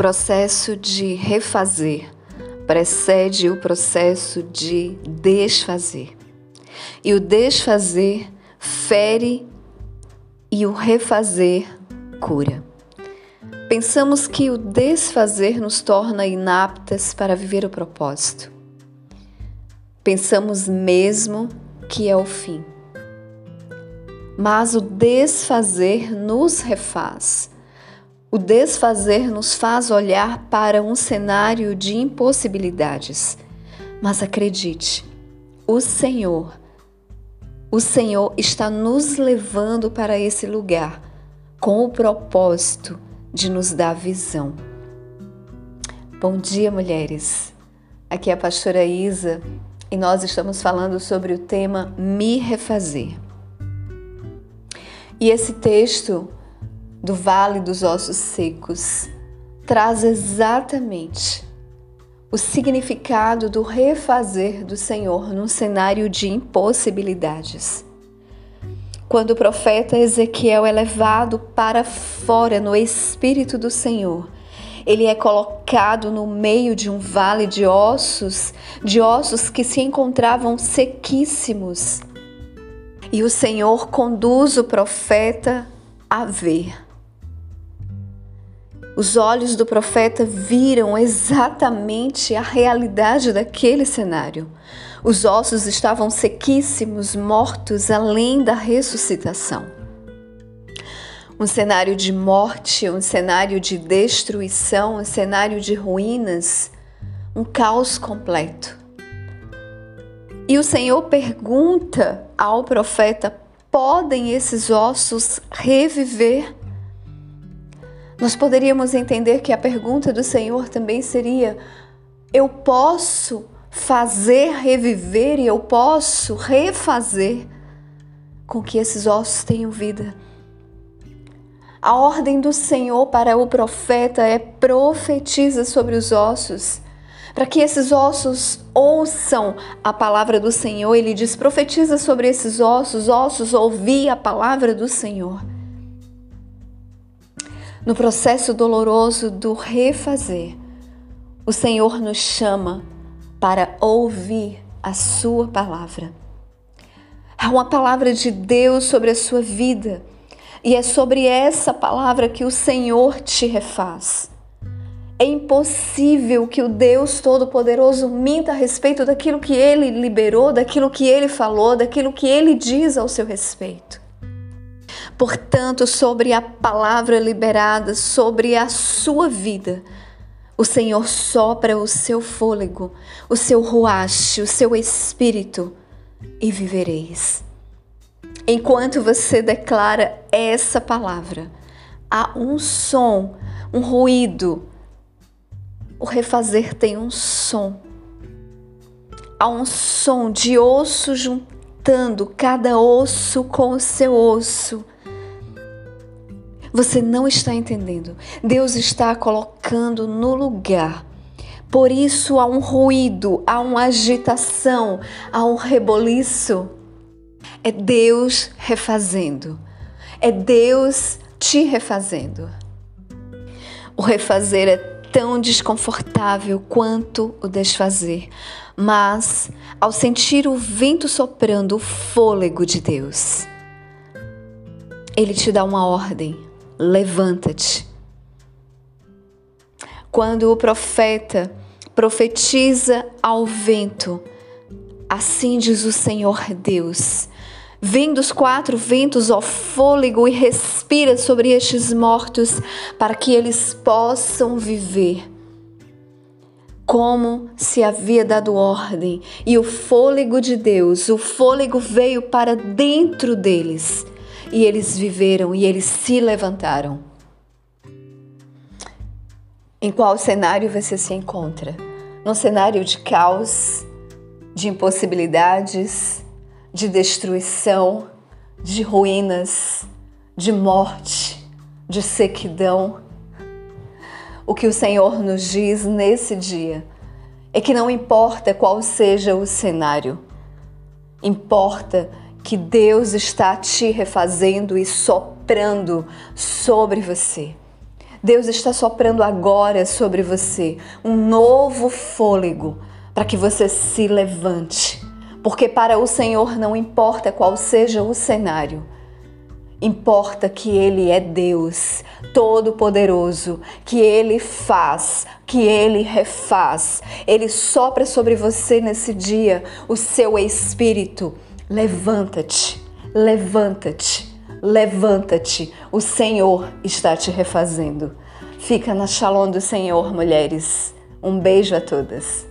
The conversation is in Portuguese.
processo de refazer precede o processo de desfazer. E o desfazer fere e o refazer cura. Pensamos que o desfazer nos torna inaptas para viver o propósito. Pensamos mesmo que é o fim. Mas o desfazer nos refaz o desfazer nos faz olhar para um cenário de impossibilidades. Mas acredite, o Senhor, o Senhor está nos levando para esse lugar com o propósito de nos dar visão. Bom dia, mulheres. Aqui é a pastora Isa e nós estamos falando sobre o tema me refazer. E esse texto do Vale dos Ossos Secos traz exatamente o significado do refazer do Senhor num cenário de impossibilidades. Quando o profeta Ezequiel é levado para fora no Espírito do Senhor, ele é colocado no meio de um vale de ossos, de ossos que se encontravam sequíssimos. E o Senhor conduz o profeta a ver os olhos do profeta viram exatamente a realidade daquele cenário. Os ossos estavam sequíssimos, mortos além da ressuscitação. Um cenário de morte, um cenário de destruição, um cenário de ruínas, um caos completo. E o Senhor pergunta ao profeta: podem esses ossos reviver? Nós poderíamos entender que a pergunta do Senhor também seria: eu posso fazer reviver e eu posso refazer com que esses ossos tenham vida? A ordem do Senhor para o profeta é profetiza sobre os ossos, para que esses ossos ouçam a palavra do Senhor. Ele diz: profetiza sobre esses ossos, ossos, ouvi a palavra do Senhor no processo doloroso do refazer, o Senhor nos chama para ouvir a Sua palavra. Há uma palavra de Deus sobre a sua vida e é sobre essa palavra que o Senhor te refaz. É impossível que o Deus Todo-Poderoso minta a respeito daquilo que ele liberou, daquilo que ele falou, daquilo que ele diz ao seu respeito. Portanto, sobre a palavra liberada, sobre a sua vida, o Senhor sopra o seu fôlego, o seu ruache, o seu espírito e vivereis. Enquanto você declara essa palavra, há um som, um ruído. O refazer tem um som. Há um som de osso juntando cada osso com o seu osso você não está entendendo. Deus está colocando no lugar. Por isso há um ruído, há uma agitação, há um reboliço. É Deus refazendo. É Deus te refazendo. O refazer é tão desconfortável quanto o desfazer, mas ao sentir o vento soprando, o fôlego de Deus, ele te dá uma ordem levanta-te. Quando o profeta profetiza ao vento, assim diz o Senhor Deus: Vem dos quatro ventos, ó fôlego, e respira sobre estes mortos, para que eles possam viver. Como se havia dado ordem, e o fôlego de Deus, o fôlego veio para dentro deles, e eles viveram e eles se levantaram. Em qual cenário você se encontra? Num cenário de caos, de impossibilidades, de destruição, de ruínas, de morte, de sequidão. O que o Senhor nos diz nesse dia é que não importa qual seja o cenário, importa que Deus está te refazendo e soprando sobre você. Deus está soprando agora sobre você um novo fôlego para que você se levante. Porque para o Senhor não importa qual seja o cenário, importa que Ele é Deus Todo-Poderoso, que Ele faz, que Ele refaz. Ele sopra sobre você nesse dia o seu espírito. Levanta-te, levanta-te Levanta-te, o Senhor está te refazendo. Fica na shalom do Senhor, mulheres. Um beijo a todas.